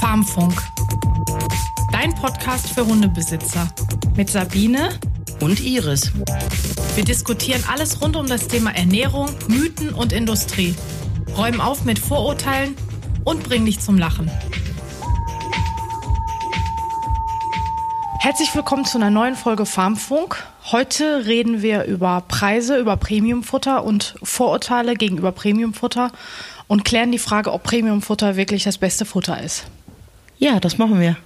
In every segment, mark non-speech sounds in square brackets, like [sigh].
Farmfunk. Dein Podcast für Hundebesitzer. Mit Sabine und Iris. Wir diskutieren alles rund um das Thema Ernährung, Mythen und Industrie. Räumen auf mit Vorurteilen und bringen dich zum Lachen. Herzlich willkommen zu einer neuen Folge Farmfunk. Heute reden wir über Preise, über Premiumfutter und Vorurteile gegenüber Premiumfutter und klären die Frage, ob Premiumfutter wirklich das beste Futter ist. Ja, das machen wir.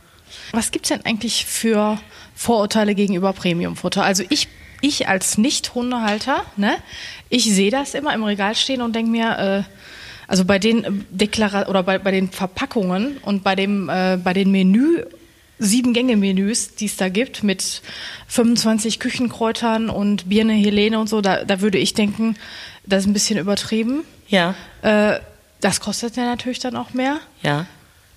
Was gibt es denn eigentlich für Vorurteile gegenüber Premiumfutter? Also ich, ich als Nicht-Hundehalter, ne, ich sehe das immer im Regal stehen und denke mir, äh, also bei den Deklara oder bei, bei den Verpackungen und bei dem äh, bei den Menü sieben Gänge-Menüs, die es da gibt, mit 25 Küchenkräutern und Birne, Helene und so, da, da würde ich denken, das ist ein bisschen übertrieben. Ja. Äh, das kostet ja natürlich dann auch mehr. Ja.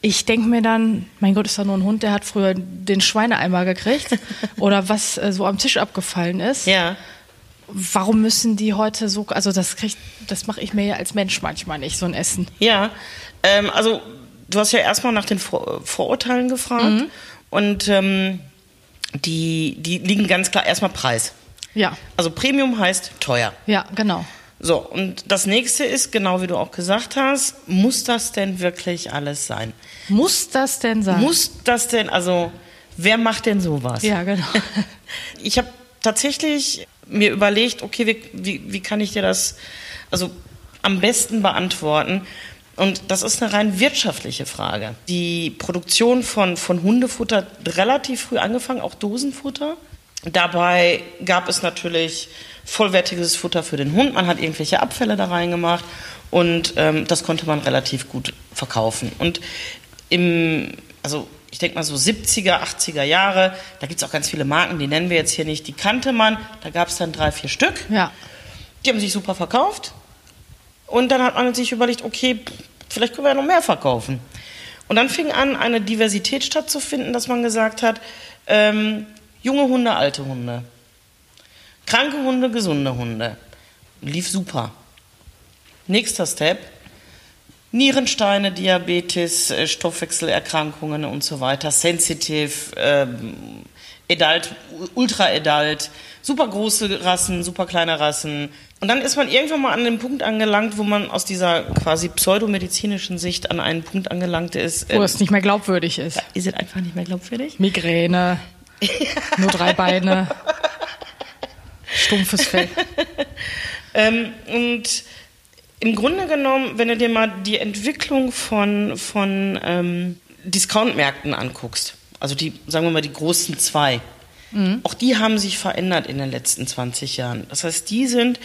Ich denke mir dann, mein Gott, ist da nur ein Hund, der hat früher den Schweineeimer gekriegt [laughs] oder was äh, so am Tisch abgefallen ist. Ja. Warum müssen die heute so, also das kriegt, das mache ich mir ja als Mensch manchmal nicht, so ein Essen. Ja, ähm, also du hast ja erstmal nach den Vor Vorurteilen gefragt mhm. und ähm, die, die liegen ganz klar erstmal Preis. Ja. Also Premium heißt teuer. Ja, genau. So, und das nächste ist, genau wie du auch gesagt hast, muss das denn wirklich alles sein? Muss das denn sein? Muss das denn, also wer macht denn sowas? Ja, genau. [laughs] Ich habe tatsächlich mir überlegt, okay, wie, wie, wie kann ich dir das also am besten beantworten? Und das ist eine rein wirtschaftliche Frage. Die Produktion von, von Hundefutter hat relativ früh angefangen, auch Dosenfutter. Dabei gab es natürlich vollwertiges Futter für den Hund. Man hat irgendwelche Abfälle da reingemacht und ähm, das konnte man relativ gut verkaufen. Und im, also ich denke mal so 70er, 80er Jahre, da gibt es auch ganz viele Marken, die nennen wir jetzt hier nicht, die kannte man. Da gab es dann drei, vier Stück. Ja. Die haben sich super verkauft. Und dann hat man sich überlegt, okay, vielleicht können wir ja noch mehr verkaufen. Und dann fing an, eine Diversität stattzufinden, dass man gesagt hat, ähm, junge Hunde, alte Hunde. Kranke Hunde, gesunde Hunde. Lief super. Nächster Step. Nierensteine, Diabetes, äh, Stoffwechselerkrankungen und so weiter, sensitive, ähm, adult, ultra adult, super große Rassen, super kleine Rassen. Und dann ist man irgendwann mal an den Punkt angelangt, wo man aus dieser quasi pseudomedizinischen Sicht an einen Punkt angelangt ist. Wo es nicht mehr glaubwürdig ist. Ist es einfach nicht mehr glaubwürdig? Migräne, [laughs] nur drei Beine. Stumpfes Fell. [laughs] ähm, und im Grunde genommen, wenn du dir mal die Entwicklung von, von ähm, Discount-Märkten anguckst, also die, sagen wir mal, die großen zwei, mhm. auch die haben sich verändert in den letzten 20 Jahren. Das heißt, die sind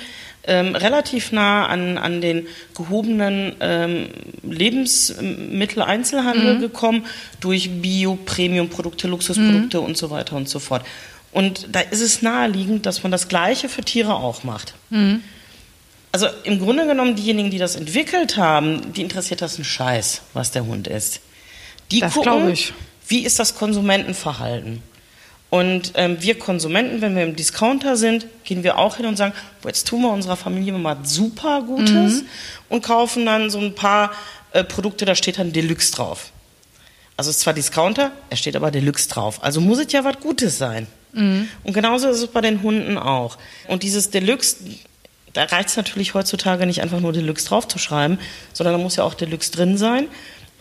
ähm, relativ nah an, an den gehobenen ähm, Lebensmitteleinzelhandel mhm. gekommen durch Bio, Premium-Produkte, Luxusprodukte mhm. und so weiter und so fort. Und da ist es naheliegend, dass man das Gleiche für Tiere auch macht. Mhm. Also im Grunde genommen, diejenigen, die das entwickelt haben, die interessiert das ein Scheiß, was der Hund ist. Die das gucken, wie ist das Konsumentenverhalten. Und ähm, wir Konsumenten, wenn wir im Discounter sind, gehen wir auch hin und sagen, jetzt tun wir unserer Familie mal super Gutes mhm. und kaufen dann so ein paar äh, Produkte, da steht dann Deluxe drauf. Also es ist zwar Discounter, es steht aber Deluxe drauf. Also muss es ja was Gutes sein. Mhm. Und genauso ist es bei den Hunden auch. Und dieses Deluxe, da reicht es natürlich heutzutage nicht einfach nur Deluxe draufzuschreiben, sondern da muss ja auch Deluxe drin sein.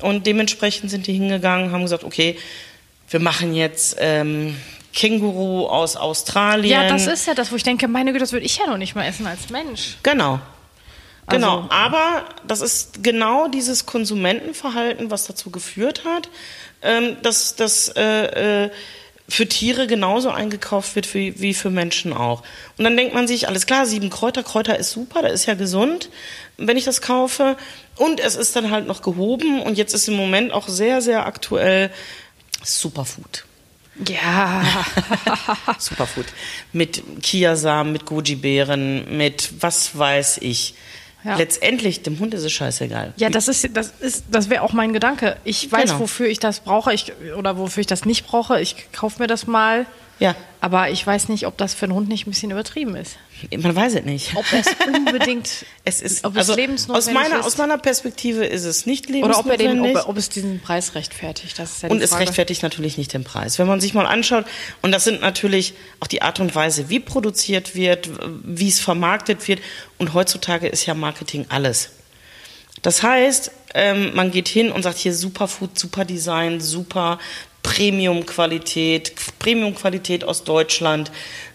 Und dementsprechend sind die hingegangen, haben gesagt, okay, wir machen jetzt ähm, Känguru aus Australien. Ja, das ist ja das, wo ich denke, meine Güte, das würde ich ja noch nicht mal essen als Mensch. Genau. Genau, also, aber das ist genau dieses Konsumentenverhalten, was dazu geführt hat, ähm, dass, dass äh, äh, für Tiere genauso eingekauft wird wie, wie für Menschen auch. Und dann denkt man sich, alles klar, sieben Kräuter, Kräuter ist super, das ist ja gesund, wenn ich das kaufe. Und es ist dann halt noch gehoben und jetzt ist im Moment auch sehr, sehr aktuell Superfood. Ja. [laughs] Superfood. Mit Kiasamen, mit Goji-Beeren, mit was weiß ich. Ja. Letztendlich, dem Hund ist es scheißegal. Ja, das ist, das ist, das wäre auch mein Gedanke. Ich weiß, genau. wofür ich das brauche, ich, oder wofür ich das nicht brauche. Ich kaufe mir das mal. Ja. Aber ich weiß nicht, ob das für einen Hund nicht ein bisschen übertrieben ist. Man weiß es nicht. Ob es unbedingt, [laughs] Es ist ob es also lebensnotwendig aus meiner ist. aus meiner Perspektive ist es nicht oder ob, er den, lebensnotwendig. ob, ob es diesen Preis rechtfertigt. Das ist ja Und es rechtfertigt natürlich nicht den Preis. Wenn man sich mal anschaut, und das sind natürlich auch die Art und Weise, wie produziert wird, wie es vermarktet wird. Und heutzutage ist ja Marketing alles. Das heißt, ähm, man geht hin und sagt hier Superfood, super Design, super Premium-Qualität, Premium-Qualität aus Deutschland,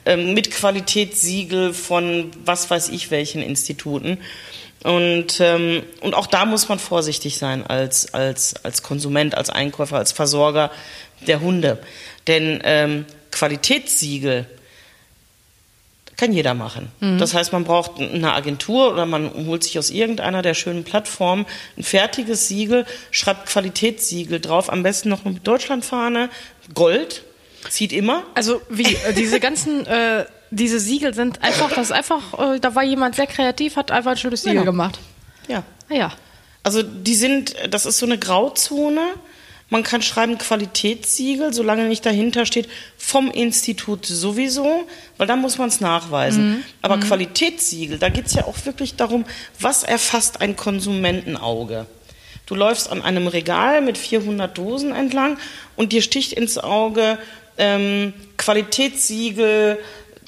ähm, mit Qualitätssiegel von was weiß ich welchen Instituten. Und, ähm, und auch da muss man vorsichtig sein als, als, als Konsument, als Einkäufer, als Versorger der Hunde. Denn ähm, Qualitätssiegel kann jeder machen. Das heißt, man braucht eine Agentur oder man holt sich aus irgendeiner der schönen Plattformen ein fertiges Siegel, schreibt Qualitätssiegel drauf, am besten noch mit Deutschlandfahne, Gold, zieht immer. Also wie äh, diese ganzen [laughs] äh, diese Siegel sind einfach, das ist einfach, äh, da war jemand sehr kreativ, hat einfach ein schönes Siegel Genau. gemacht. Ja. Ah ja. Also die sind, das ist so eine Grauzone. Man kann schreiben Qualitätssiegel, solange nicht dahinter steht, vom Institut sowieso, weil dann muss man es nachweisen. Aber Qualitätssiegel, da geht es ja auch wirklich darum, was erfasst ein Konsumentenauge. Du läufst an einem Regal mit 400 Dosen entlang und dir sticht ins Auge ähm, Qualitätssiegel,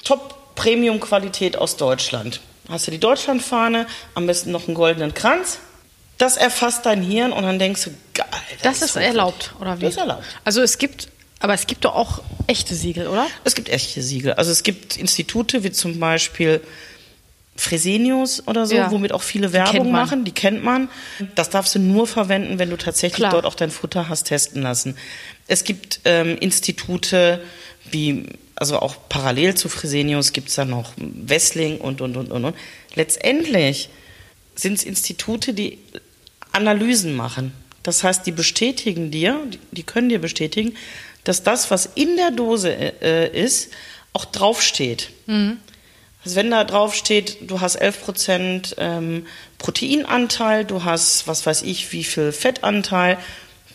Top-Premium-Qualität aus Deutschland. Hast du die Deutschlandfahne, am besten noch einen goldenen Kranz. Das erfasst dein Hirn und dann denkst du, geil. Das ist hochwertig. erlaubt, oder wie? Das ist erlaubt. Also es gibt, aber es gibt doch auch echte Siegel, oder? Es gibt echte Siegel. Also es gibt Institute wie zum Beispiel Fresenius oder so, Ja. womit auch viele Werbung man. machen. Die kennt man. Das darfst du nur verwenden, wenn du tatsächlich Klar. dort auch dein Futter hast testen lassen. Es gibt ähm, Institute wie, also auch parallel zu Fresenius gibt es da noch Wessling und, und, und, und, und. Letztendlich sind es Institute, die Analysen machen. Das heißt, die bestätigen dir, die- können dir bestätigen, dass das, was in der Dose äh, ist, auch draufsteht. Also wenn da draufsteht, du hast 11% ähm, Proteinanteil, du hast, was weiß ich, wie viel Fettanteil,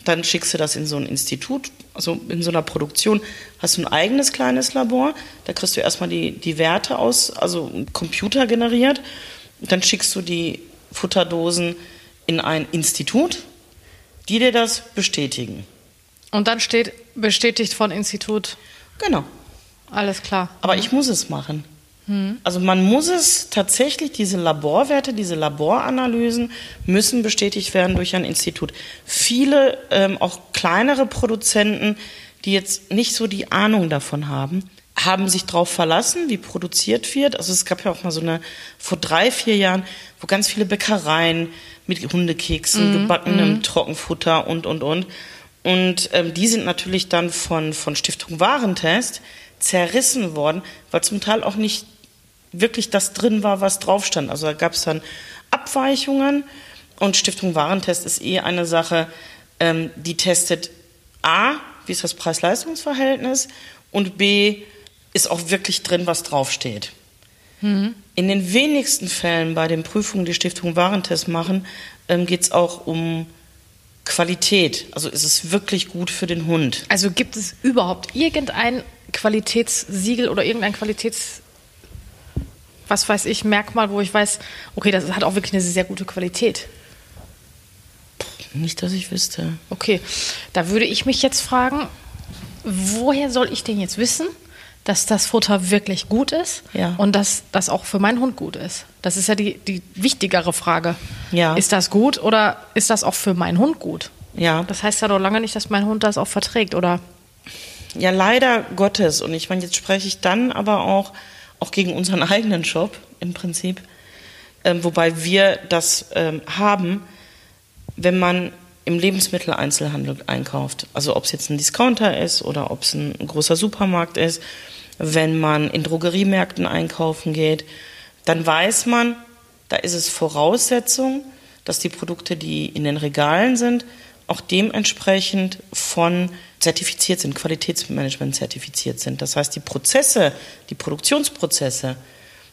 dann schickst du das in so ein Institut, also in so einer Produktion, hast du ein eigenes kleines Labor, da kriegst du erstmal die, die Werte aus, also Computer generiert, dann schickst du die Futterdosen in ein Institut, die dir das bestätigen. Und dann steht bestätigt von Institut. Genau. Alles klar. Aber ich muss es machen. Also man muss es tatsächlich, diese Laborwerte, diese Laboranalysen müssen bestätigt werden durch ein Institut. Viele, ähm, auch kleinere Produzenten, die jetzt nicht so die Ahnung davon haben, haben sich darauf verlassen, wie produziert wird. Also es gab ja auch mal so eine, vor drei, vier Jahren, wo ganz viele Bäckereien mit Hundekeksen, gebackenem Trockenfutter und, und, und. Und ähm, die sind natürlich dann von, von Stiftung Warentest zerrissen worden, weil zum Teil auch nicht wirklich das drin war, was drauf stand. Also da gab es dann Abweichungen und Stiftung Warentest ist eh eine Sache, ähm, die testet A, wie ist das Preis-Leistungs-Verhältnis und B, ist auch wirklich drin, was draufsteht. In den wenigsten Fällen bei den Prüfungen, die Stiftung Warentest machen, ähm, geht es auch um Qualität. Also ist es wirklich gut für den Hund. Also gibt es überhaupt irgendein Qualitätssiegel oder irgendein Qualitäts was weiß ich, Merkmal, wo ich weiß, okay, das hat auch wirklich eine sehr gute Qualität. Nicht, dass ich wüsste. Okay, da würde ich mich jetzt fragen, woher soll ich denn jetzt wissen, dass das Futter wirklich gut ist Ja. und dass das auch für meinen Hund gut ist? Das ist ja die, die wichtigere Frage. Ja. Ist das gut oder ist das auch für meinen Hund gut? Ja. Das heißt ja doch lange nicht, dass mein Hund das auch verträgt, oder? Ja, leider Gottes. Und ich meine, jetzt spreche ich dann aber auch, auch gegen unseren [laughs] eigenen Shop im Prinzip. Ähm, wobei wir das ähm, haben, wenn man im Lebensmitteleinzelhandel einkauft. Also ob es jetzt ein Discounter ist oder ob es ein großer Supermarkt ist. Wenn man in Drogeriemärkten einkaufen geht, dann weiß man, da ist es Voraussetzung, dass die Produkte, die in den Regalen sind, auch dementsprechend von zertifiziert sind, Qualitätsmanagement zertifiziert sind. Das heißt, die Prozesse, die Produktionsprozesse,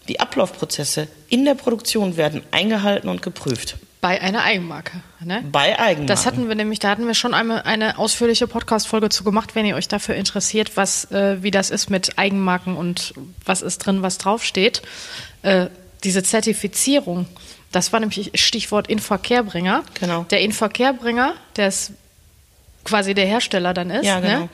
die Ablaufprozesse in der Produktion werden eingehalten und geprüft. Bei einer Eigenmarke. Ne? Bei Eigenmarken. Das hatten wir nämlich, da hatten wir schon eine, eine ausführliche Podcast-Folge zu gemacht, wenn ihr euch dafür interessiert, was, äh, wie das ist mit Eigenmarken und was ist drin, was draufsteht. Äh, diese Zertifizierung, das war nämlich Stichwort Inverkehrbringer. Genau. Der Inverkehrbringer, der ist quasi der Hersteller dann ist, Ja, genau. ne?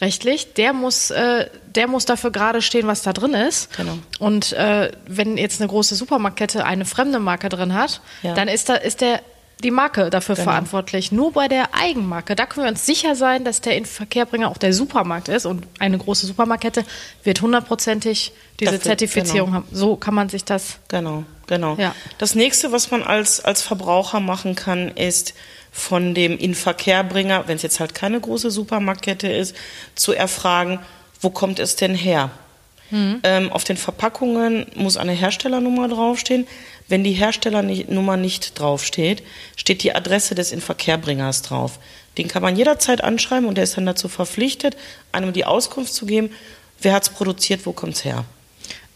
Rechtlich, der muss, äh, der muss dafür gerade stehen, was da drin ist. Genau. Und äh, wenn jetzt eine große Supermarktkette eine fremde Marke drin hat, Ja. dann ist da ist der die Marke dafür Genau. verantwortlich. Nur bei der Eigenmarke, da können wir uns sicher sein, dass der Inverkehrbringer auch der Supermarkt ist und eine große Supermarktkette wird hundertprozentig diese Dafür- Zertifizierung genau. haben. So kann man sich das Genau, genau. Ja. Das nächste, was man als, als Verbraucher machen kann, ist von dem Inverkehrbringer, wenn es jetzt halt keine große Supermarktkette ist, zu erfragen, wo kommt es denn her? Ähm, auf den Verpackungen muss eine Herstellernummer draufstehen. Wenn die Herstellernummer nicht draufsteht, steht die Adresse des Inverkehrbringers drauf. Den kann man jederzeit anschreiben und der ist dann dazu verpflichtet, einem die Auskunft zu geben, wer hat es produziert, wo kommt es her.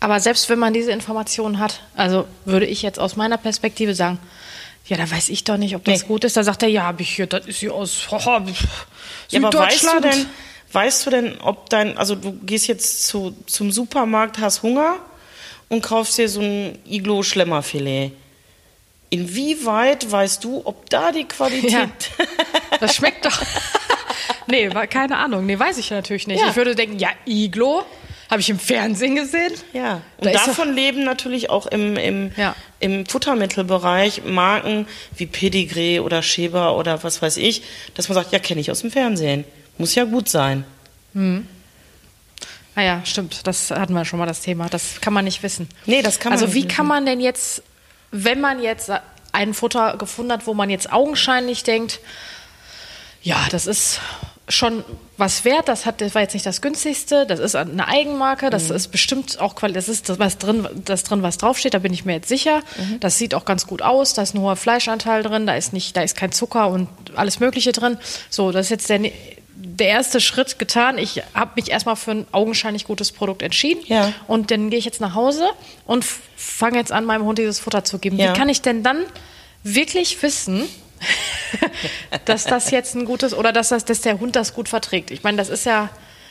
Aber selbst wenn man diese Informationen hat, also würde ich jetzt aus meiner Perspektive sagen, ja, da weiß ich doch nicht, ob das Nee. gut ist. Da sagt er, ja, hab ich hier, das ist hier aus [laughs] haha, Ja, aber weißt du denn, weißt du denn, ob dein, also du gehst jetzt zu, zum Supermarkt, hast Hunger und kaufst dir so ein Iglo-Schlemmerfilet. Inwieweit weißt du, ob da die Qualität. Ja. [laughs] Das schmeckt doch. nee, keine Ahnung. Nee, weiß ich natürlich nicht. Ja. Ich würde denken, ja, Iglo, habe ich im Fernsehen gesehen. Ja, Da und ist davon leben natürlich auch im, im, Ja. Im Futtermittelbereich Marken wie Pedigree oder Schäber oder was weiß ich, dass man sagt, ja, kenne ich aus dem Fernsehen. Muss ja gut sein. Ah ja, stimmt. Das hatten wir schon mal das Thema. Das kann man nicht wissen. Nee, das kann man Also nicht wie wissen. kann man denn jetzt, wenn man jetzt ein Futter gefunden hat, wo man jetzt augenscheinlich denkt, ja, das ist schon was wert, das hat, das war jetzt nicht das günstigste, das ist eine Eigenmarke, das Mhm. ist bestimmt auch das ist das was drin, das drin was draufsteht, da bin ich mir jetzt sicher. Mhm. Das sieht auch ganz gut aus, da ist ein hoher Fleischanteil drin, da ist nicht, da ist kein Zucker und alles Mögliche drin. So, das ist jetzt der, ne- der erste Schritt getan. Ich habe mich erstmal für ein augenscheinlich gutes Produkt entschieden. Ja. Und dann gehe ich jetzt nach Hause und fange jetzt an, meinem Hund dieses Futter zu geben. Ja. Wie kann ich denn dann wirklich wissen, [laughs] dass das jetzt ein gutes oder dass, das, dass der Hund das gut verträgt? Ich meine, das ist ja,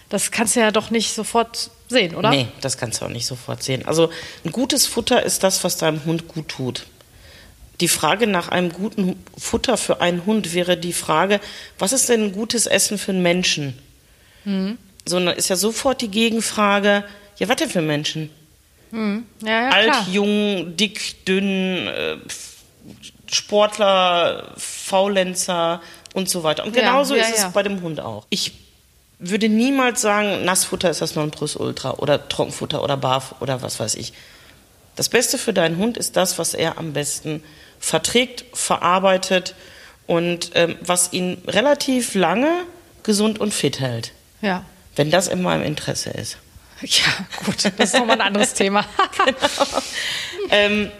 das kannst du ja doch nicht sofort sehen, oder? Nee, das kannst du auch nicht sofort sehen. Also ein gutes Futter ist das, was deinem Hund gut tut. Die Frage nach einem guten Futter für einen Hund wäre die Frage, was ist denn ein gutes Essen für einen Menschen? Mhm. So, ist ja sofort die Gegenfrage, ja, was denn für Menschen? Ja, ja, Alt, klar. jung, dick, dünn, äh, Sportler, Faulenzer und so weiter. Und genauso ja, ist ja. es bei dem Hund auch. Ich würde niemals sagen, Nassfutter ist das Nonplusultra oder Trockenfutter oder Barf oder was weiß ich. Das Beste für deinen Hund ist das, was er am besten verträgt, verarbeitet und ähm, was ihn relativ lange gesund und fit hält. Ja. Wenn das in meinem Interesse ist. Ja, gut, das ist nochmal ein anderes Thema. [laughs] [laughs] Ähm,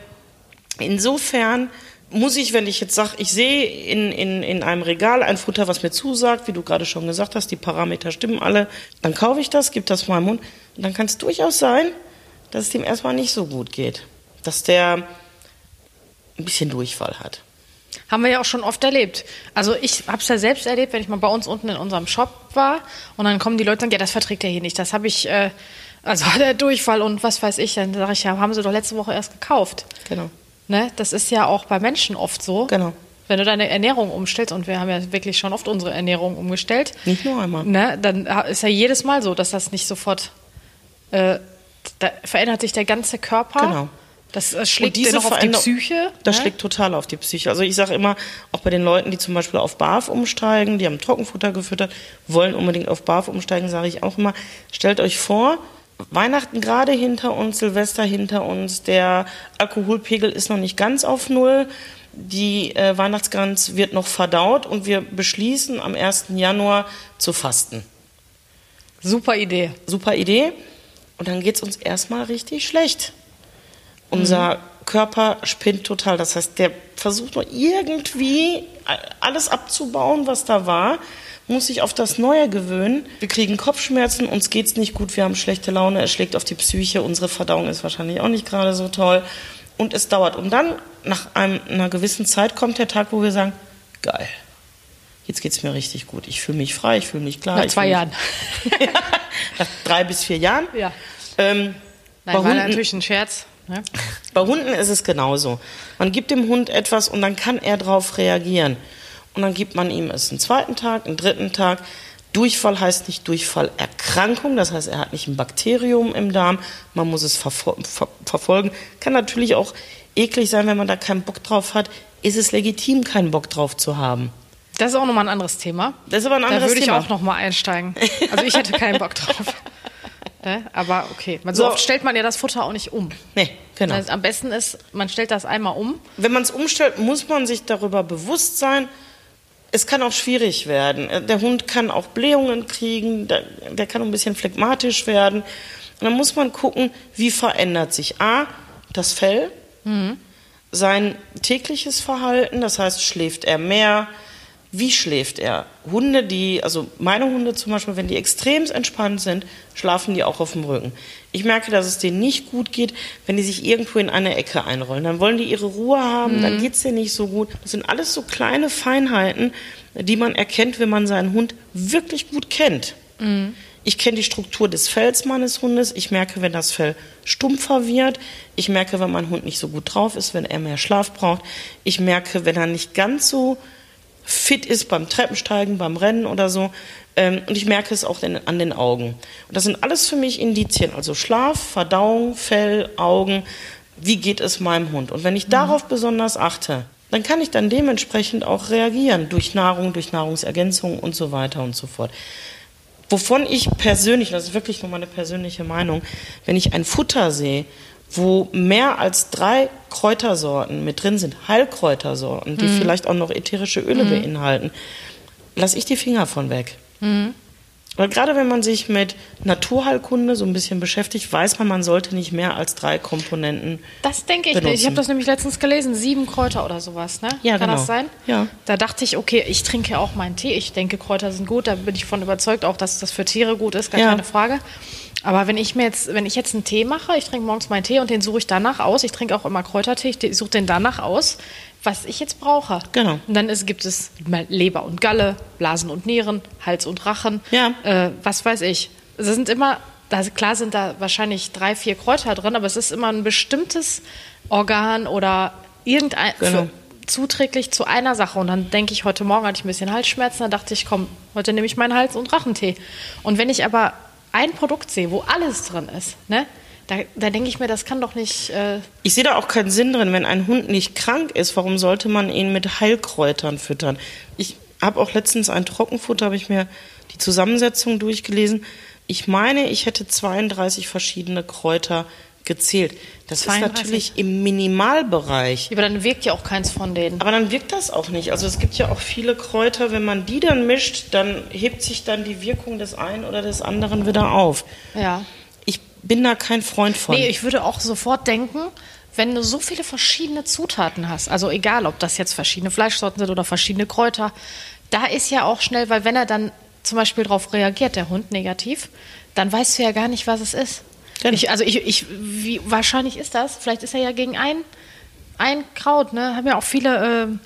insofern muss ich, wenn ich jetzt sage, ich sehe in, in, in einem Regal ein Futter, was mir zusagt, wie du gerade schon gesagt hast, die Parameter stimmen alle, dann kaufe ich das, gebe das meinem Hund und dann kann es durchaus sein, dass es dem erstmal nicht so gut geht. Dass der ein bisschen Durchfall hat. Haben wir ja auch schon oft erlebt. Also ich habe es ja selbst erlebt, wenn ich mal bei uns unten in unserem Shop war und dann kommen die Leute und sagen, ja, das verträgt er hier nicht. Das habe ich, äh, also [laughs] der Durchfall und was weiß ich. Dann sage ich, ja, haben sie doch letzte Woche erst gekauft. Genau. Ne? Das ist ja auch bei Menschen oft so. Genau. Wenn du deine Ernährung umstellst, und wir haben ja wirklich schon oft unsere Ernährung umgestellt, Nicht nur einmal. ne, dann ist ja jedes Mal so, dass das nicht sofort, äh, da verändert sich der ganze Körper. Genau. Das äh, schlägt Und diese auf die Psyche. Das ne? schlägt total auf die Psyche. Also ich sage immer, auch bei den Leuten, die zum Beispiel auf Barf umsteigen, die haben Trockenfutter gefüttert, wollen unbedingt auf Barf umsteigen, sage ich auch immer, stellt euch vor, Weihnachten gerade hinter uns, Silvester hinter uns, der Alkoholpegel ist noch nicht ganz auf Null, die äh, Weihnachtsgans wird noch verdaut und wir beschließen am 1. Januar zu fasten. Super Idee. Super Idee. Und dann geht es uns erstmal richtig schlecht. Unser Körper spinnt total. Das heißt, der versucht nur irgendwie alles abzubauen, was da war, muss sich auf das Neue gewöhnen. Wir kriegen Kopfschmerzen, uns geht's nicht gut, wir haben schlechte Laune, es schlägt auf die Psyche, unsere Verdauung ist wahrscheinlich auch nicht gerade so toll. Und es dauert. Und dann, nach einem, einer gewissen Zeit, kommt der Tag, wo wir sagen, geil. Jetzt geht es mir richtig gut. Ich fühle mich frei, ich fühle mich klar. Nach zwei Jahren. [laughs] Mich, nach drei bis vier Jahren. Ja. Ähm, Nein, bei, war Hunden, natürlich ein Scherz. Ne? bei Hunden ist es genauso. Man gibt dem Hund etwas und dann kann er darauf reagieren. Und dann gibt man ihm es einen zweiten Tag, einen dritten Tag. Durchfall heißt nicht Durchfallerkrankung, das heißt, er hat nicht ein Bakterium im Darm, man muss es verfol ver verfolgen. Kann natürlich auch eklig sein, wenn man da keinen Bock drauf hat. Ist es legitim, keinen Bock drauf zu haben? Das ist auch nochmal ein anderes Thema. Das ist aber ein anderes Da würde ich Thema. auch nochmal einsteigen. Also ich hätte keinen Bock drauf. [laughs] Ne? Aber okay. Man, so So. oft stellt man ja das Futter auch nicht um. Nee, genau. Also am besten ist, man stellt das einmal um. Wenn man es umstellt, muss man sich darüber bewusst sein, es kann auch schwierig werden. Äh, Der Hund kann auch Blähungen kriegen, der, der kann ein bisschen phlegmatisch werden. Und dann muss man gucken, wie verändert sich A, das Fell, sein tägliches Verhalten, das heißt, schläft er mehr, wie schläft er? Hunde, die, also meine Hunde zum Beispiel, wenn die extrem entspannt sind, schlafen die auch auf dem Rücken. Ich merke, dass es denen nicht gut geht, wenn die sich irgendwo in eine Ecke einrollen. Dann wollen die ihre Ruhe haben, dann geht's denen nicht so gut. Das sind alles so kleine Feinheiten, die man erkennt, wenn man seinen Hund wirklich gut kennt. Ich kenne die Struktur des Fells meines Hundes. Ich merke, wenn das Fell stumpfer wird. Ich merke, wenn mein Hund nicht so gut drauf ist, wenn er mehr Schlaf braucht. Ich merke, wenn er nicht ganz so fit ist beim Treppensteigen, beim Rennen oder so. Ähm, und ich merke es auch an den Augen. Und das sind alles für mich Indizien. Also Schlaf, Verdauung, Fell, Augen. Wie geht es meinem Hund? Und wenn ich darauf besonders achte, dann kann ich dann dementsprechend auch reagieren. Durch Nahrung, durch Nahrungsergänzung und so weiter und so fort. Wovon ich persönlich, das ist wirklich nur meine persönliche Meinung, wenn ich ein Futter sehe, wo mehr als drei Kräutersorten mit drin sind, Heilkräutersorten, die vielleicht auch noch ätherische Öle beinhalten, lasse ich die Finger von weg. Weil gerade wenn man sich mit Naturheilkunde so ein bisschen beschäftigt, weiß man, man sollte nicht mehr als drei Komponenten. Das denke ich benutzen. nicht. Ich habe das nämlich letztens gelesen. Sieben Kräuter oder sowas, ne? Ja, Kann genau. das sein? Ja. Da dachte ich, okay, ich trinke ja auch meinen Tee. Ich denke, Kräuter sind gut. Da bin ich von überzeugt, auch dass das für Tiere gut ist, gar Ja. keine Frage. Aber wenn ich mir jetzt, wenn ich jetzt einen Tee mache, ich trinke morgens meinen Tee und den suche ich danach aus. Ich trinke auch immer Kräutertee. Ich suche den danach aus, was ich jetzt brauche. Genau. Und dann ist, gibt es Leber und Galle, Blasen und Nieren, Hals und Rachen. Ja. Äh, was weiß ich. Es sind immer, also klar sind da wahrscheinlich drei, vier Kräuter drin, aber es ist immer ein bestimmtes Organ oder irgendein Genau. für, zuträglich zu einer Sache. Und dann denke ich, heute Morgen hatte ich ein bisschen Halsschmerzen, dann dachte ich, komm, heute nehme ich meinen Hals- und Rachentee. Und wenn ich aber ein Produkt sehe, wo alles drin ist, ne, da, da denke ich mir, das kann doch nicht. Äh, Ich sehe da auch keinen Sinn drin, wenn ein Hund nicht krank ist, warum sollte man ihn mit Heilkräutern füttern? Ich habe auch letztens ein Trockenfutter, habe ich mir die Zusammensetzung durchgelesen. Ich meine, ich hätte 32 verschiedene Kräuter gezählt. Das 32? ist natürlich im Minimalbereich. aber dann wirkt ja auch keins von denen. Aber dann wirkt das auch nicht. Also es gibt ja auch viele Kräuter, wenn man die dann mischt, dann hebt sich dann die Wirkung des einen oder des anderen wieder auf. Ja. Ich bin da kein Freund von. Nee, ich würde auch sofort denken, wenn du so viele verschiedene Zutaten hast, also egal, ob das jetzt verschiedene Fleischsorten sind oder verschiedene Kräuter, da ist ja auch schnell, weil wenn er dann zum Beispiel darauf reagiert, der Hund negativ, dann weißt du ja gar nicht, was es ist. Genau. Ich, also ich, ich, wie wahrscheinlich ist das? Vielleicht ist er ja gegen ein, ein Kraut, ne? Haben ja auch viele, ähm,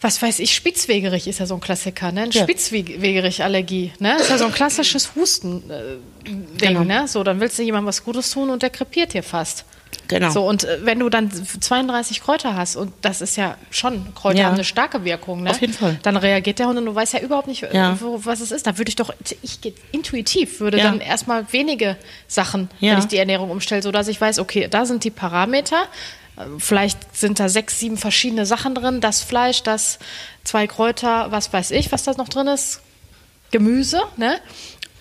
was weiß ich, Spitzwegerich ist ja so ein Klassiker, ne? Eine Ja. Spitzwegerich-Allergie, ne? Ist ja so ein klassisches Husten-Ding, Genau. ne? So, dann willst du jemandem was Gutes tun und der krepiert dir fast. Genau. So, und äh, wenn du dann 32 Kräuter hast, und das ist ja schon, Kräuter Ja. haben eine starke Wirkung, ne? Auf jeden Fall. Dann reagiert der Hund und du weißt ja überhaupt nicht, Ja. wo, was es ist. Da würde ich doch, ich intuitiv würde Ja. dann erstmal wenige Sachen, wenn ich die Ernährung umstelle, sodass ich weiß, okay, da sind die Parameter. Vielleicht sind da sechs, sieben verschiedene Sachen drin. Das Fleisch, das zwei Kräuter, was weiß ich, was da noch drin ist. Gemüse, ne?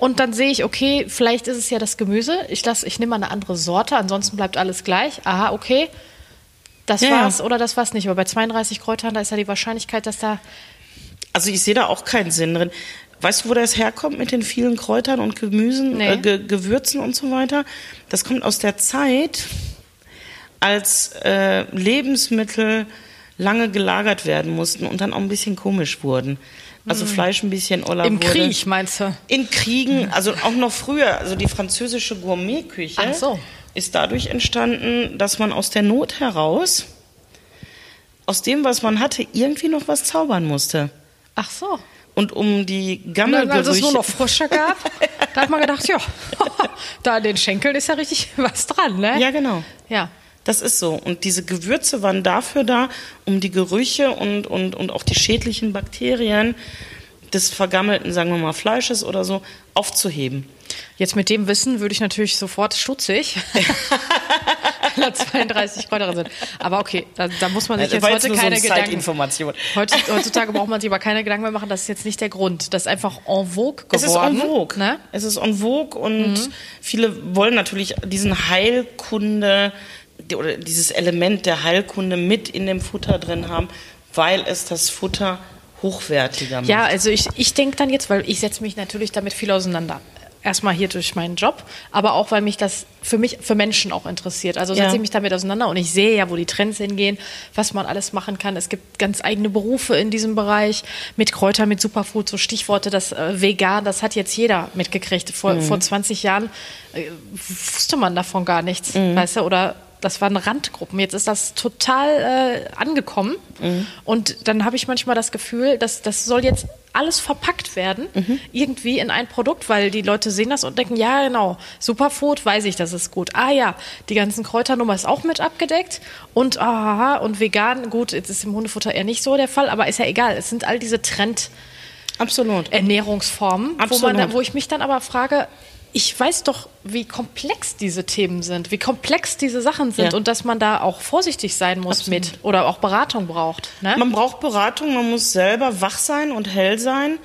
Und dann sehe ich, okay, vielleicht ist es ja das Gemüse. Ich, ich nehme mal eine andere Sorte, ansonsten bleibt alles gleich. Aha, okay. Das ja. war's oder das war's nicht. Aber bei 32 Kräutern, da ist ja die Wahrscheinlichkeit, dass da. Also ich sehe da auch keinen Sinn drin. Weißt du, wo das herkommt mit den vielen Kräutern und Gemüsen, Nee. äh, Ge Gewürzen und so weiter? Das kommt aus der Zeit, als äh, Lebensmittel lange gelagert werden mussten und dann auch ein bisschen komisch wurden. Also Fleisch ein bisschen oller Im wurde. Krieg, meinst du? In Kriegen, also auch noch früher, also die französische Gourmetküche so. ist dadurch entstanden, dass man aus der Not heraus, aus dem, was man hatte, irgendwie noch was zaubern musste. Ach so. Und um die Gammelgerüche... als es nur noch Frische gab, [laughs] da hat man gedacht, ja, [laughs] da an den Schenkeln ist ja richtig was dran, ne? Ja, genau. Ja. Das ist so. Und diese Gewürze waren dafür da, um die Gerüche und, und, und auch die schädlichen Bakterien des vergammelten, sagen wir mal, Fleisches oder so aufzuheben. Jetzt mit dem Wissen würde ich natürlich sofort stutzig, [laughs] weil da 32 Kräuter sind. Aber okay, da, da muss man sich jetzt heute so keine eine Gedanken. Heute, heutzutage braucht man sich aber keine Gedanken mehr machen, das ist jetzt nicht der Grund. Das ist einfach en vogue Es ist geworden. en vogue. Ne? Es ist en vogue und viele wollen natürlich diesen Heilkunde oder dieses Element der Heilkunde mit in dem Futter drin haben, weil es das Futter hochwertiger macht. Ja, also ich, ich denke dann jetzt, weil ich setze mich natürlich damit viel auseinander. Erstmal hier durch meinen Job, aber auch, weil mich das für mich, für Menschen auch interessiert. Also setze Ja. ich mich damit auseinander und ich sehe ja, wo die Trends hingehen, was man alles machen kann. Es gibt ganz eigene Berufe in diesem Bereich mit Kräutern, mit Superfood, so Stichworte, das äh, vegan, das hat jetzt jeder mitgekriegt. Vor, Mhm. vor 20 Jahren äh, wusste man davon gar nichts, Mhm. weißt du, oder das waren Randgruppen. Jetzt ist das total äh, angekommen. Mhm. Und dann habe ich manchmal das Gefühl, dass das soll jetzt alles verpackt werden, Mhm. irgendwie in ein Produkt, weil die Leute sehen das und denken, ja genau, Superfood, weiß ich, das ist gut. Ah ja, die ganzen Kräuternummer ist auch mit abgedeckt und aha, und vegan, gut, jetzt ist im Hundefutter eher nicht so der Fall, aber ist ja egal. Es sind all diese Trend Absolut. Ernährungsformen, wo, man Absolut. wo ich mich dann aber frage, ich weiß doch, wie komplex diese Themen sind, wie komplex diese Sachen sind Ja. und dass man da auch vorsichtig sein muss mit oder auch Beratung braucht. Ne? Man braucht Beratung, man muss selber wach sein und hell sein.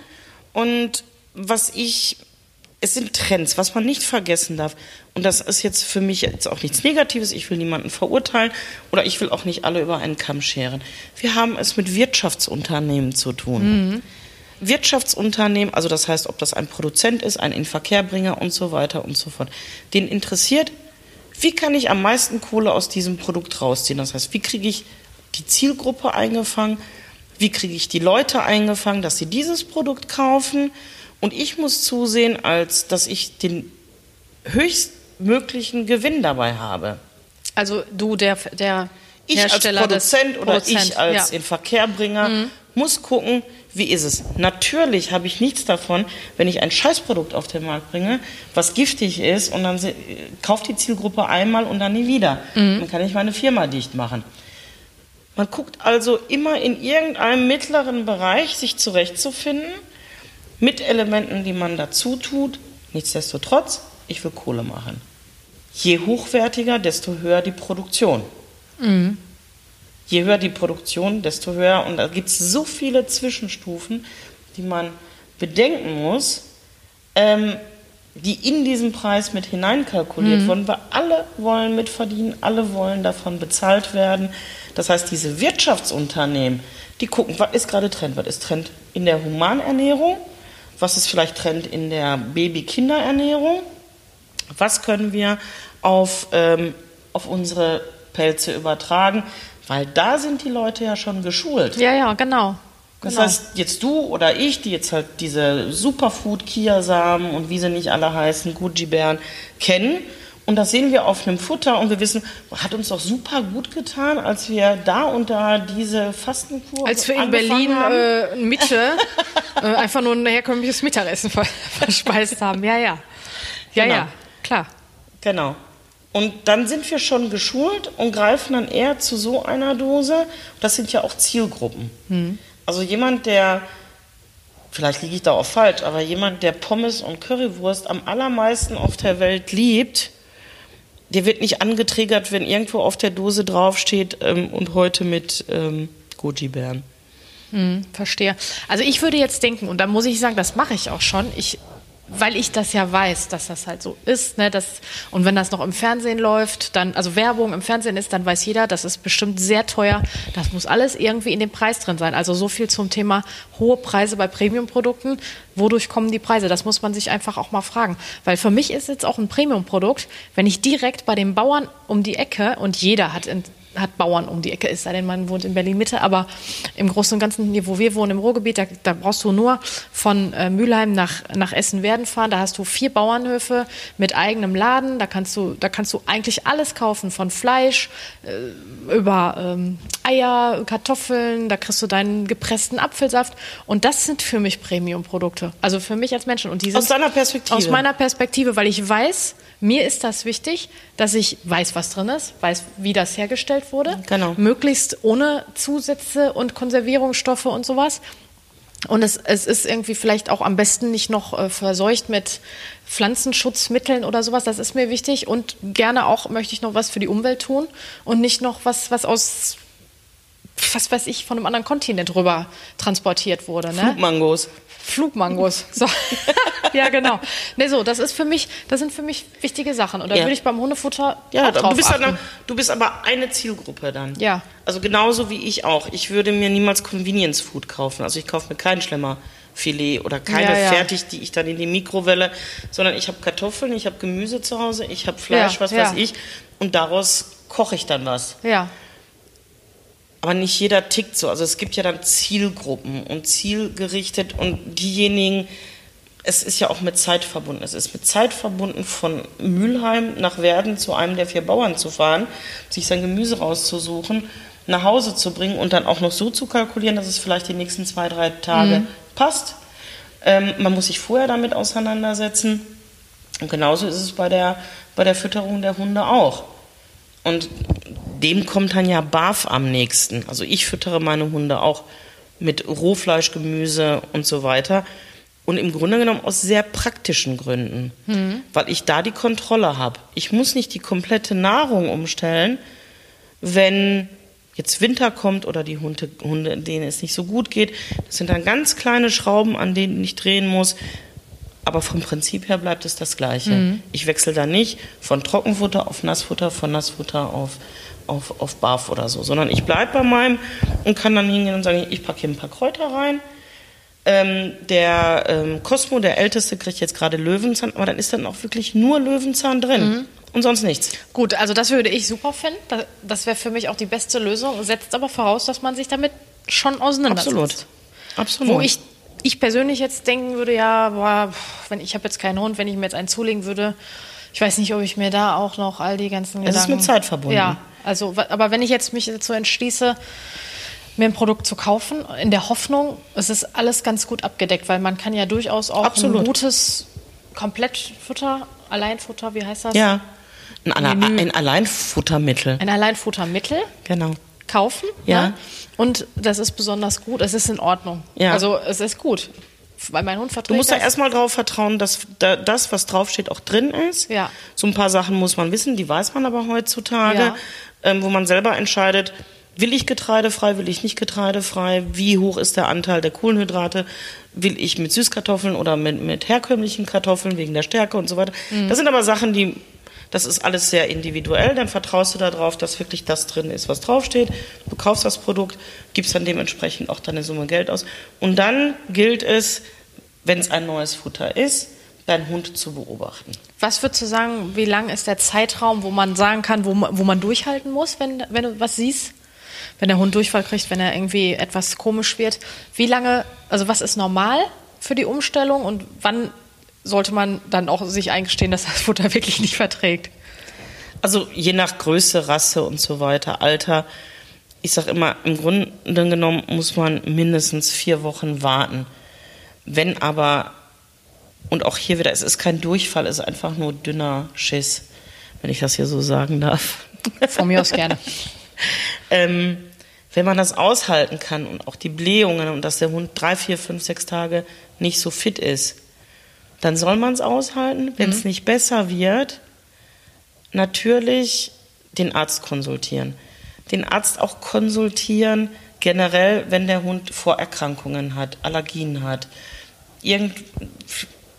Und was ich, es sind Trends, was man nicht vergessen darf. Und das ist jetzt für mich jetzt auch nichts Negatives. Ich will niemanden verurteilen oder ich will auch nicht alle über einen Kamm scheren. Wir haben es mit Wirtschaftsunternehmen zu tun. Wirtschaftsunternehmen, also das heißt, ob das ein Produzent ist, ein Inverkehrbringer und so weiter und so fort, den interessiert, wie kann ich am meisten Kohle aus diesem Produkt rausziehen? Das heißt, wie kriege ich die Zielgruppe eingefangen? Wie kriege ich die Leute eingefangen, dass sie dieses Produkt kaufen? Und ich muss zusehen, als dass ich den höchstmöglichen Gewinn dabei habe. Also du, der, der Ich als Hersteller Produzent des oder Produzent, ich als ja. Mhm. Inverkehrbringer muss gucken, wie ist es. Natürlich habe ich nichts davon, wenn ich ein Scheißprodukt auf den Markt bringe, was giftig ist und dann kauft die Zielgruppe einmal und dann nie wieder. Mhm. Dann kann ich meine Firma dicht machen. Man guckt also immer in irgendeinem mittleren Bereich sich zurechtzufinden mit Elementen, die man dazu tut. Nichtsdestotrotz, ich will Kohle machen. Je hochwertiger, desto höher die Produktion. Je höher die Produktion, desto höher. Und da gibt es so viele Zwischenstufen, die man bedenken muss, ähm, die in diesen Preis mit hineinkalkuliert wurden, weil alle wollen mitverdienen, alle wollen davon bezahlt werden. Das heißt, diese Wirtschaftsunternehmen, die gucken, was ist gerade Trend? Was ist Trend in der Humanernährung? Was ist vielleicht Trend in der Baby-Kinderernährung? Was können wir auf, ähm, auf unsere Pelze übertragen? Weil da sind die Leute ja schon geschult. ja, ja, genau. Das genau. heißt, jetzt du oder ich, die jetzt halt diese Superfood, Kiasamen und wie sie nicht alle heißen, Gucci-Bären kennen. Und das sehen wir auf einem Futter und wir wissen, hat uns doch super gut getan, als wir da und da diese Fastenkur Als wir in Berlin haben. äh, Mitte [laughs] äh, einfach nur ein herkömmliches Mittagessen ver [laughs] verspeist haben. Ja, ja. Ja, Genau. ja, klar. Genau. Und dann sind wir schon geschult und greifen dann eher zu so einer Dose. Das sind ja auch Zielgruppen. Also jemand, der, vielleicht liege ich da auch falsch, aber jemand, der Pommes und Currywurst am allermeisten auf der Welt liebt, der wird nicht angetriggert, wenn irgendwo auf der Dose draufsteht ähm, und heute mit ähm, Goji-Bären. Verstehe. Also ich würde jetzt denken, und da muss ich sagen, das mache ich auch schon, ich, weil ich das ja weiß, dass das halt so ist, ne, das, und wenn das noch im Fernsehen läuft, dann, also Werbung im Fernsehen ist, dann weiß jeder, das ist bestimmt sehr teuer, das muss alles irgendwie in dem Preis drin sein. Also so viel zum Thema hohe Preise bei Premium-Produkten, wodurch kommen die Preise? Das muss man sich einfach auch mal fragen. Weil für mich ist jetzt auch ein Premium-Produkt, wenn ich direkt bei dem Bauern um die Ecke, und jeder hat in hat Bauern um die Ecke, es sei denn, man wohnt in Berlin-Mitte, aber im Großen und Ganzen, hier, wo wir wohnen, im Ruhrgebiet, da, da brauchst du nur von äh, Mülheim nach, nach Essen-Werden fahren, da hast du vier Bauernhöfe mit eigenem Laden, da kannst du, da kannst du eigentlich alles kaufen, von Fleisch äh, über ähm, Eier, Kartoffeln, da kriegst du deinen gepressten Apfelsaft. Und das sind für mich Premium-Produkte, also für mich als Menschen. Und die Aus deiner Perspektive? Aus meiner Perspektive, weil ich weiß, mir ist das wichtig, dass ich weiß, was drin ist, weiß, wie das hergestellt wurde. Genau. Möglichst ohne Zusätze und Konservierungsstoffe und sowas. Und es, es ist irgendwie vielleicht auch am besten nicht noch äh, verseucht mit Pflanzenschutzmitteln oder sowas. Das ist mir wichtig. Und gerne auch möchte ich noch was für die Umwelt tun und nicht noch was, was aus, was weiß ich, von einem anderen Kontinent rüber transportiert wurde. Ne? Flugmangos. Flugmangos. So. [laughs] ja, genau. Nee, so, das ist für mich, das sind für mich wichtige Sachen. Und da Ja. würde ich beim Hundefutter Ja, auch drauf du bist, achten. eine, du bist aber eine Zielgruppe dann. Ja. Also genauso wie ich auch. Ich würde mir niemals Convenience Food kaufen. Also ich kaufe mir kein Schlemmerfilet oder keine Ja, ja. fertig, die ich dann in die Mikrowelle, sondern ich habe Kartoffeln, ich habe Gemüse zu Hause, ich habe Fleisch, Ja, was weiß ich. Und daraus koche ich dann was. Ja. Aber nicht jeder tickt so. Also es gibt ja dann Zielgruppen und zielgerichtet und diejenigen, es ist ja auch mit Zeit verbunden. Es ist mit Zeit verbunden, von Mülheim nach Werden zu einem der vier Bauern zu fahren, sich sein Gemüse rauszusuchen, nach Hause zu bringen und dann auch noch so zu kalkulieren, dass es vielleicht die nächsten zwei, drei Tage passt. Ähm, man muss sich vorher damit auseinandersetzen. Und genauso ist es bei der, bei der Fütterung der Hunde auch. Und dem kommt dann ja BAF am nächsten. Also ich füttere meine Hunde auch mit Rohfleisch, Gemüse und so weiter. Und im Grunde genommen aus sehr praktischen Gründen, weil ich da die Kontrolle habe. Ich muss nicht die komplette Nahrung umstellen, wenn jetzt Winter kommt oder die Hunde, Hunde, denen es nicht so gut geht. Das sind dann ganz kleine Schrauben, an denen ich drehen muss. Aber vom Prinzip her bleibt es das Gleiche. Ich wechsle da nicht von Trockenfutter auf Nassfutter, von Nassfutter auf, auf, auf Barf oder so, sondern ich bleibe bei meinem und kann dann hingehen und sagen, ich packe hier ein paar Kräuter rein. Ähm, der ähm, Cosmo, der Älteste, kriegt jetzt gerade Löwenzahn, aber dann ist dann auch wirklich nur Löwenzahn drin und sonst nichts. Gut, also das würde ich super finden. Da- Das wäre für mich auch die beste Lösung. Setzt aber voraus, dass man sich damit schon auseinandersetzt. Absolut. Absolut. Wo ich, ich persönlich jetzt denken würde, ja, boah, wenn ich habe jetzt keinen Hund, wenn ich mir jetzt einen zulegen würde, ich weiß nicht, ob ich mir da auch noch all die ganzen Es ist Gedanken... mit Zeit verbunden. Ja, also, aber wenn ich jetzt mich dazu entschließe, mir ein Produkt zu kaufen, in der Hoffnung, es ist alles ganz gut abgedeckt, weil man kann ja durchaus auch Absolut. ein gutes Komplettfutter, Alleinfutter, wie heißt das? ja. Ein, Menü. ein Alleinfuttermittel. Ein Alleinfuttermittel Genau. kaufen. Ja. Ne? Und das ist besonders gut. Es ist in Ordnung. Ja. Also es ist gut. Weil mein Hund verträgt Du musst da das. erstmal drauf vertrauen, dass da, das, was draufsteht, auch drin ist. Ja. So ein paar Sachen muss man wissen, die weiß man aber heutzutage, Ja. ähm, wo man selber entscheidet, will ich getreidefrei, will ich nicht getreidefrei, wie hoch ist der Anteil der Kohlenhydrate, will ich mit Süßkartoffeln oder mit, mit herkömmlichen Kartoffeln wegen der Stärke und so weiter. Mhm. Das sind aber Sachen, die, das ist alles sehr individuell, dann vertraust du darauf, dass wirklich das drin ist, was draufsteht. Du kaufst das Produkt, gibst dann dementsprechend auch deine Summe Geld aus. Und dann gilt es, wenn es ein neues Futter ist, deinen Hund zu beobachten. Was würdest du sagen, wie lang ist der Zeitraum, wo man sagen kann, wo man, wo man durchhalten muss, wenn, wenn du was siehst? Wenn der Hund Durchfall kriegt, wenn er irgendwie etwas komisch wird. Wie lange, also was ist normal für die Umstellung und wann sollte man dann auch sich eingestehen, dass das Futter [laughs] wirklich nicht verträgt? Also je nach Größe, Rasse und so weiter, Alter. Ich sage immer, im Grunde genommen muss man mindestens vier Wochen warten. Wenn aber, und auch hier wieder, es ist kein Durchfall, es ist einfach nur dünner Schiss, wenn ich das hier so sagen darf. Von mir aus gerne. [laughs] ähm, wenn man das aushalten kann und auch die Blähungen und dass der Hund drei, vier, fünf, sechs Tage nicht so fit ist, dann soll man es aushalten. Wenn es nicht besser wird, natürlich den Arzt konsultieren. Den Arzt auch konsultieren, generell, wenn der Hund Vorerkrankungen hat, Allergien hat, irgend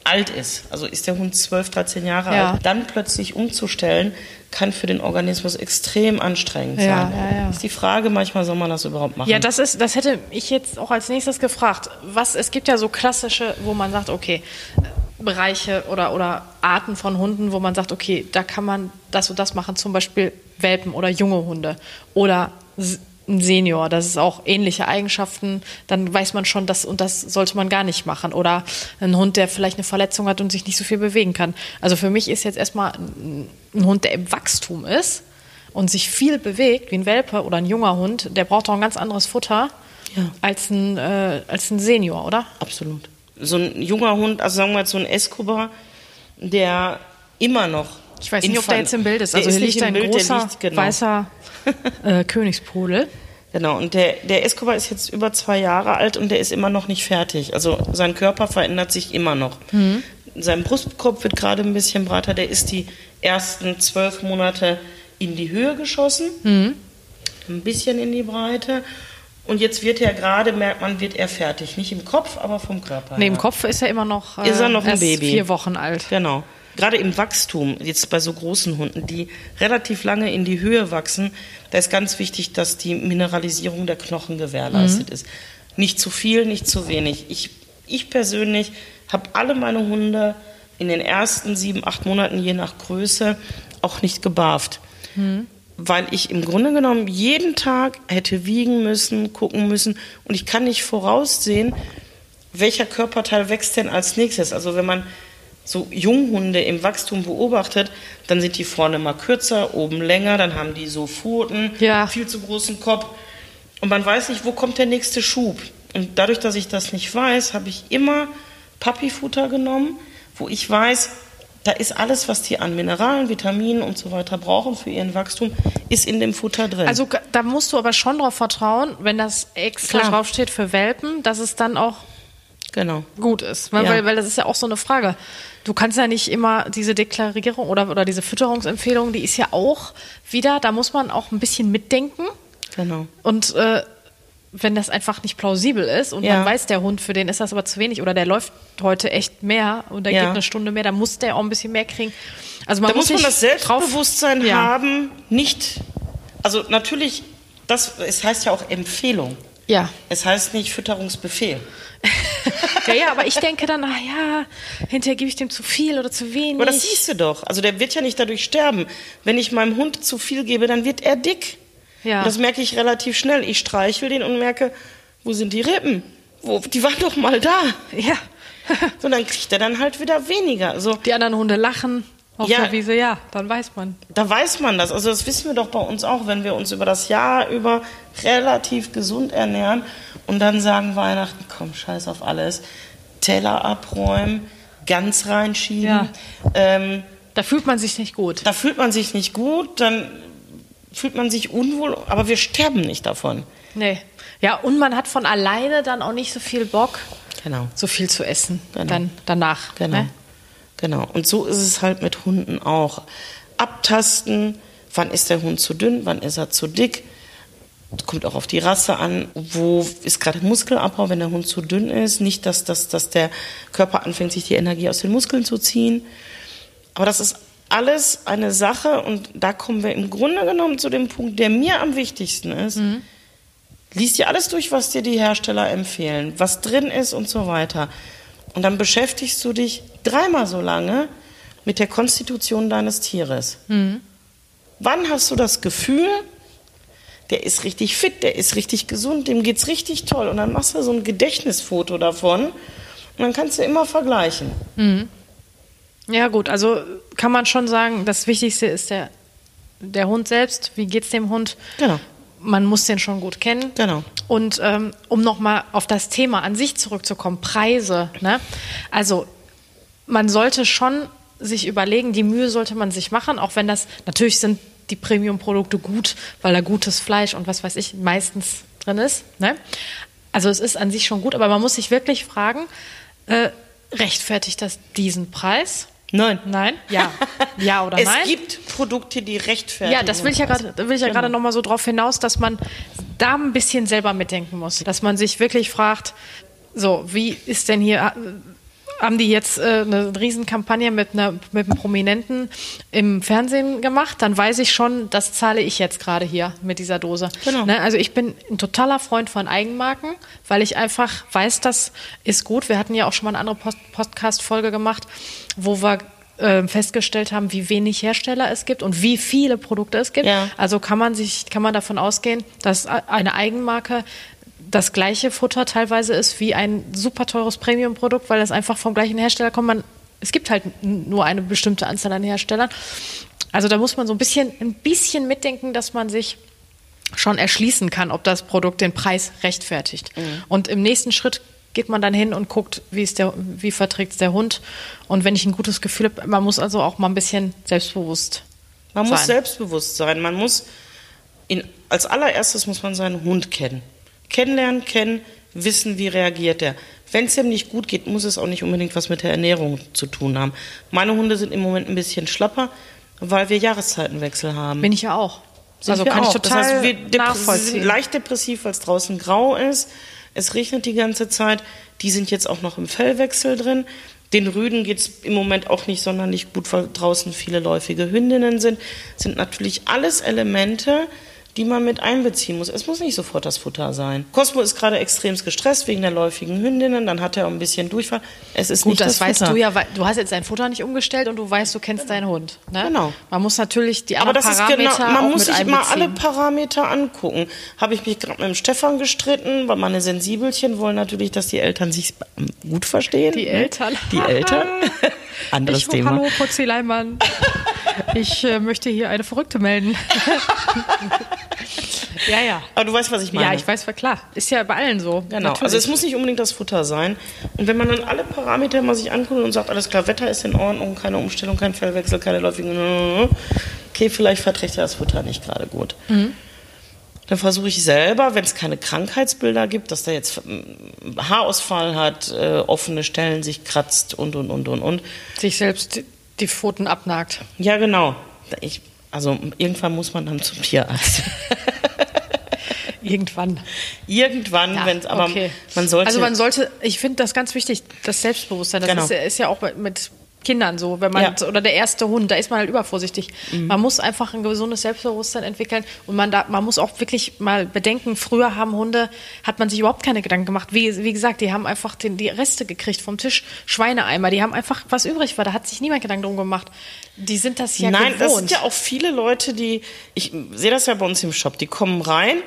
alt ist, also ist der Hund 12, 13 Jahre Ja. alt, dann plötzlich umzustellen, kann für den Organismus extrem anstrengend Ja, sein. ja. Ist die Frage, manchmal soll man das überhaupt machen. Ja, das ist, das hätte ich jetzt auch als nächstes gefragt. Was, es gibt ja so klassische, wo man sagt, okay, Bereiche oder, oder Arten von Hunden, wo man sagt, okay, da kann man das und das machen. Zum Beispiel Welpen oder junge Hunde oder ein Senior, das ist auch ähnliche Eigenschaften, dann weiß man schon, das und das sollte man gar nicht machen. Oder ein Hund, der vielleicht eine Verletzung hat und sich nicht so viel bewegen kann. Also für mich ist jetzt erstmal ein, Hund, der im Wachstum ist und sich viel bewegt, wie ein Welpe oder ein junger Hund, der braucht auch ein ganz anderes Futter Ja. als, ein, äh, als ein Senior, oder? Absolut. So ein junger Hund, also sagen wir jetzt so ein Escobar, der immer noch. Ich weiß nicht, ob der jetzt im Bild ist. Also hier nicht liegt im ein Bild, großer liegt- genau. weißer [laughs] äh, Königspudel. Genau, und der, der Escobar ist jetzt über zwei Jahre alt und der ist immer noch nicht fertig. Also sein Körper verändert sich immer noch. Sein Brustkorb wird gerade ein bisschen breiter. Der ist die ersten zwölf Monate in die Höhe geschossen, ein bisschen in die Breite. Und jetzt wird er gerade, merkt man, wird er fertig. Nicht im Kopf, aber vom Körper. Nee, im her. Kopf ist er immer noch, äh, Ist er noch ein Baby. vier Wochen alt. Genau. Gerade im Wachstum, jetzt bei so großen Hunden, die relativ lange in die Höhe wachsen, da ist ganz wichtig, dass die Mineralisierung der Knochen gewährleistet ist. Nicht zu viel, nicht zu wenig. Ich, ich persönlich habe alle meine Hunde in den ersten sieben, acht Monaten, je nach Größe, auch nicht gebarft. Weil ich im Grunde genommen jeden Tag hätte wiegen müssen, gucken müssen und ich kann nicht voraussehen, welcher Körperteil wächst denn als nächstes. Also wenn man so Junghunde im Wachstum beobachtet, dann sind die vorne mal kürzer, oben länger, dann haben die so Pfoten, Ja. viel zu großen Kopf. Und man weiß nicht, wo kommt der nächste Schub. Und dadurch, dass ich das nicht weiß, habe ich immer Papifutter genommen, wo ich weiß, da ist alles, was die an Mineralen, Vitaminen und so weiter brauchen für ihren Wachstum, ist in dem Futter drin. Also da musst du aber schon darauf vertrauen, wenn das extra Klar. draufsteht für Welpen, dass es dann auch genau. gut ist. Weil, Ja. weil, weil das ist ja auch so eine Frage. Du kannst ja nicht immer diese Deklarierung oder, oder diese Fütterungsempfehlung, die ist ja auch wieder, da muss man auch ein bisschen mitdenken. Genau. Und äh, wenn das einfach nicht plausibel ist und Ja. man weiß, der Hund, für den ist das aber zu wenig oder der läuft heute echt mehr und der Ja. geht eine Stunde mehr, dann muss der auch ein bisschen mehr kriegen. Also man Da muss man sich das drauf- Selbstbewusstsein Ja. haben, nicht. Also natürlich, das, es heißt ja auch Empfehlung. Ja. Es heißt nicht Fütterungsbefehl. ja, ja, aber ich denke dann, na ja, hinterher gebe ich dem zu viel oder zu wenig. Aber das siehst du doch. Also der wird ja nicht dadurch sterben. Wenn ich meinem Hund zu viel gebe, dann wird er dick. Ja. Und das merke ich relativ schnell. Ich streichel den und merke, wo sind die Rippen? Wo, die waren doch mal da. ja. So, dann kriegt er dann halt wieder weniger. Also Die anderen Hunde lachen auf Ja. der Wiese, ja, dann weiß man. Da weiß man das. Also das wissen wir doch bei uns auch, wenn wir uns über das Jahr über relativ gesund ernähren und dann sagen Weihnachten, komm, scheiß auf alles, Teller abräumen, ganz reinschieben. Ja. Ähm, Da fühlt man sich nicht gut. da fühlt man sich nicht gut, dann fühlt man sich unwohl, aber wir sterben nicht davon. Nee. Ja, und man hat von alleine dann auch nicht so viel Bock, Genau. so viel zu essen. Genau. Dann danach. Genau. Ne? Genau. Und so ist es halt mit Hunden auch. Abtasten, wann ist der Hund zu dünn, wann ist er zu dick. Kommt auch auf die Rasse an, wo ist gerade Muskelabbau, wenn der Hund zu dünn ist. Nicht, dass, dass, dass der Körper anfängt, sich die Energie aus den Muskeln zu ziehen. Aber das ist alles eine Sache und da kommen wir im Grunde genommen zu dem Punkt, der mir am wichtigsten ist. Lies dir alles durch, was dir die Hersteller empfehlen, was drin ist und so weiter. Und dann beschäftigst du dich dreimal so lange mit der Konstitution deines Tieres. Wann hast du das Gefühl, der ist richtig fit, der ist richtig gesund, dem geht's richtig toll. Und dann machst du so ein Gedächtnisfoto davon und dann kannst du immer vergleichen. Ja, gut, also kann man schon sagen, das Wichtigste ist der, der Hund selbst. Wie geht's dem Hund? Genau. Man muss den schon gut kennen. Genau. Und ähm, um nochmal auf das Thema an sich zurückzukommen, Preise. Ne? Also man sollte schon sich überlegen, die Mühe sollte man sich machen, auch wenn das, natürlich sind die Premium-Produkte gut, weil da gutes Fleisch und was weiß ich meistens drin ist. Ne? Also es ist an sich schon gut, aber man muss sich wirklich fragen, äh, rechtfertigt das diesen Preis? Nein. Nein? Ja. Ja oder [laughs] es nein? gibt Produkte, die rechtfertigen. Ja, das will ich ja gerade, will ich ja gerade noch mal so drauf hinaus, dass man da ein bisschen selber mitdenken muss, dass man sich wirklich fragt, so wie ist denn hier haben die jetzt äh, eine Riesenkampagne mit, einer, mit einem Prominenten im Fernsehen gemacht, dann weiß ich schon, das zahle ich jetzt gerade hier mit dieser Dose. Genau. Ne? Also ich bin ein totaler Freund von Eigenmarken, weil ich einfach weiß, das ist gut. Wir hatten ja auch schon mal eine andere Post Podcast-Folge gemacht, wo wir äh, festgestellt haben, wie wenig Hersteller es gibt und wie viele Produkte es gibt. Ja. Also kann man sich, kann man davon ausgehen, dass eine Eigenmarke das gleiche Futter teilweise ist wie ein super teures Premium-Produkt, weil das einfach vom gleichen Hersteller kommt. Man, es gibt halt nur eine bestimmte Anzahl an Herstellern. Also da muss man so ein bisschen, ein bisschen mitdenken, dass man sich schon erschließen kann, ob das Produkt den Preis rechtfertigt. Und im nächsten Schritt geht man dann hin und guckt, wie ist der, wie verträgt es der Hund. Und wenn ich ein gutes Gefühl habe, man muss also auch mal ein bisschen selbstbewusst Man muss sein. selbstbewusst sein. Man muss in, als allererstes muss man seinen Hund kennen. Kennenlernen, kennen, wissen, wie reagiert er. Wenn es ihm nicht gut geht, muss es auch nicht unbedingt was mit der Ernährung zu tun haben. Meine Hunde sind im Moment ein bisschen schlapper, weil wir Jahreszeitenwechsel haben. Bin ich ja auch. Sind also kann auch. ich total das heißt, wir nachvollziehen. sind leicht depressiv, weil es draußen grau ist. Es regnet die ganze Zeit. Die sind jetzt auch noch im Fellwechsel drin. Den Rüden geht es im Moment auch nicht sonderlich gut, weil draußen viele läufige Hündinnen sind. Sind natürlich alles Elemente, die man mit einbeziehen muss. Es muss nicht sofort das Futter sein. Cosmo ist gerade extremst gestresst wegen der läufigen Hündinnen. Dann hat er ein bisschen Durchfall. Es ist Gut, nicht das, das, weißt Futter. du ja, weil du hast jetzt dein Futter nicht umgestellt und du weißt, du kennst deinen Hund. Ne? Genau. Man muss natürlich die Aber anderen das ist Parameter genau, man auch muss sich mal alle. Parameter angucken. Habe ich mich gerade mit dem Stefan gestritten, weil meine Sensibelchen wollen natürlich, dass die Eltern sich gut verstehen. Die ne? Eltern. Die Eltern. [laughs] Anderes ich, Thema. Hallo, Putzi Leimann. Ich äh, möchte hier eine Verrückte melden. [laughs] ja, ja. Aber du weißt, was ich meine. Ja, ich weiß, klar. Ist ja bei allen so. Genau. Natürlich. Also es muss nicht unbedingt das Futter sein. Und wenn man dann alle Parameter mal sich anguckt und sagt, alles klar, Wetter ist in Ordnung, keine Umstellung, kein Fellwechsel, keine läufigen, okay, vielleicht verträgt er das Futter nicht gerade gut. Mhm. Dann versuche ich selber, wenn es keine Krankheitsbilder gibt, dass der jetzt mm, Haarausfall hat, äh, offene Stellen sich kratzt und und und und und. sich selbst die- Pfoten abnagt. Ja, genau. Ich, also irgendwann muss man dann zum Tierarzt. [laughs] Irgendwann. irgendwann, Ja, wenn es aber okay. man sollte. Also man sollte, ich finde das ganz wichtig, das Selbstbewusstsein. Das Genau. ist, ja- ist ja auch mit Kindern so, wenn man Ja. Mhm. oder der erste Hund, da ist man halt übervorsichtig. Man muss einfach ein gesundes Selbstbewusstsein entwickeln und man da, man muss auch wirklich mal bedenken, früher haben Hunde, hat man sich überhaupt keine Gedanken gemacht. Wie, wie gesagt, die haben einfach den, die Reste gekriegt vom Tisch, Schweineeimer, die haben einfach was übrig war, da hat sich niemand Gedanken drum gemacht. Die sind das ja Nein, das gewohnt. sind ja auch viele Leute, die, ich sehe das ja bei uns im Shop, die kommen rein,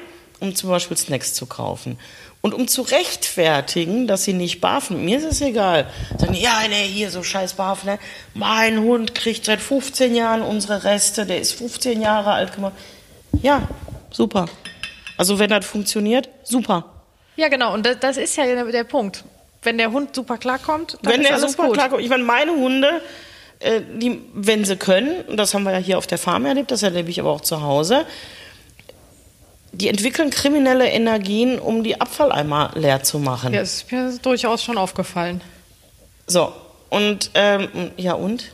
um zum Beispiel Snacks zu kaufen. Und um zu rechtfertigen, dass sie nicht barfen, mir ist es egal. Sagen, die, ja, nee, hier so scheiß barfen. Ne? Mein Hund kriegt seit 15 Jahren unsere Reste, der ist 15 Jahre alt geworden. Ja, super. Also wenn das funktioniert, super. ja, genau, und das, das ist ja der, der Punkt. Wenn der Hund super klarkommt, dann wenn ist der alles super gut. klarkommt. Ich meine, meine Hunde, äh, die, wenn sie können, und das haben wir ja hier auf der Farm erlebt, das erlebe ich aber auch zu Hause, die entwickeln kriminelle Energien, um die Abfalleimer leer zu machen. Ja, ist mir durchaus schon aufgefallen. So, und, ähm, ja und?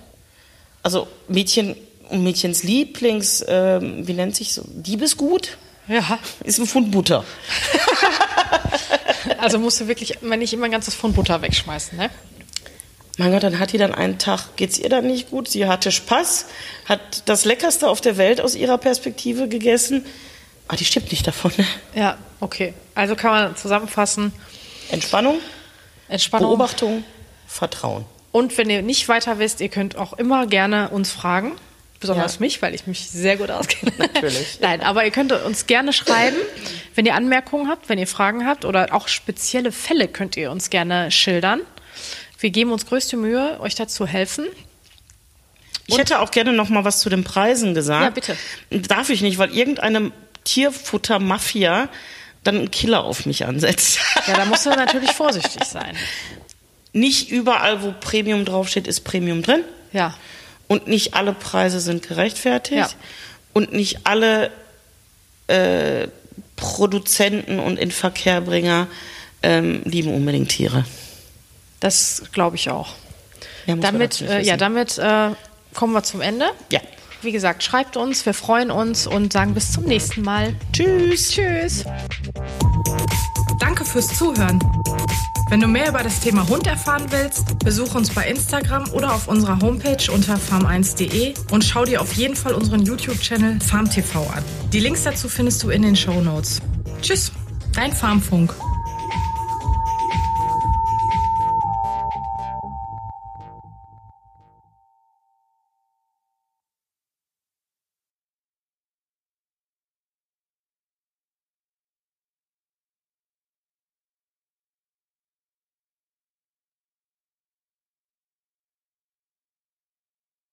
Also Mädchen, Mädchens Lieblings, ähm, wie nennt sich so, Diebesgut? Ja, Ist ein Pfund Butter. [laughs] also musst du wirklich wenn nicht immer ein ganzes Pfund Butter wegschmeißen, ne? Mein Gott, dann hat die dann einen Tag, geht's ihr dann nicht gut? Sie hatte Spaß, hat das Leckerste auf der Welt aus ihrer Perspektive gegessen. Ah, die stirbt nicht davon. Ne? Ja, okay. Also kann man zusammenfassen, Entspannung, Entspannung. Beobachtung, Vertrauen. Und wenn ihr nicht weiter wisst, ihr könnt auch immer gerne uns fragen. Besonders Ja. mich, weil ich mich sehr gut auskenne. Natürlich. [laughs] Nein, aber ihr könnt uns gerne schreiben, wenn ihr Anmerkungen habt, wenn ihr Fragen habt oder auch spezielle Fälle könnt ihr uns gerne schildern. Wir geben uns größte Mühe, euch dazu helfen. Ich hätte auch gerne noch mal was zu den Preisen gesagt. Ja, bitte. Darf ich nicht, weil irgendeine Tierfutter-Mafia dann einen Killer auf mich ansetzt. Ja, da musst du natürlich vorsichtig sein. Nicht überall, wo Premium draufsteht, ist Premium drin. Ja. Und nicht alle Preise sind gerechtfertigt. Ja. Und nicht alle äh, Produzenten und Inverkehrbringer ähm, lieben unbedingt Tiere. Das glaube ich auch. Man Damit, äh, ja, damit äh, kommen wir zum Ende. Ja. Wie gesagt, schreibt uns, wir freuen uns und sagen bis zum nächsten Mal. Tschüss. Tschüss. Danke fürs Zuhören. Wenn du mehr über das Thema Hund erfahren willst, besuch uns bei Instagram oder auf unserer Homepage unter farm1.de und schau dir auf jeden Fall unseren YouTube-Channel FarmTV an. Die Links dazu findest du in den Show Notes. Tschüss, dein Farmfunk.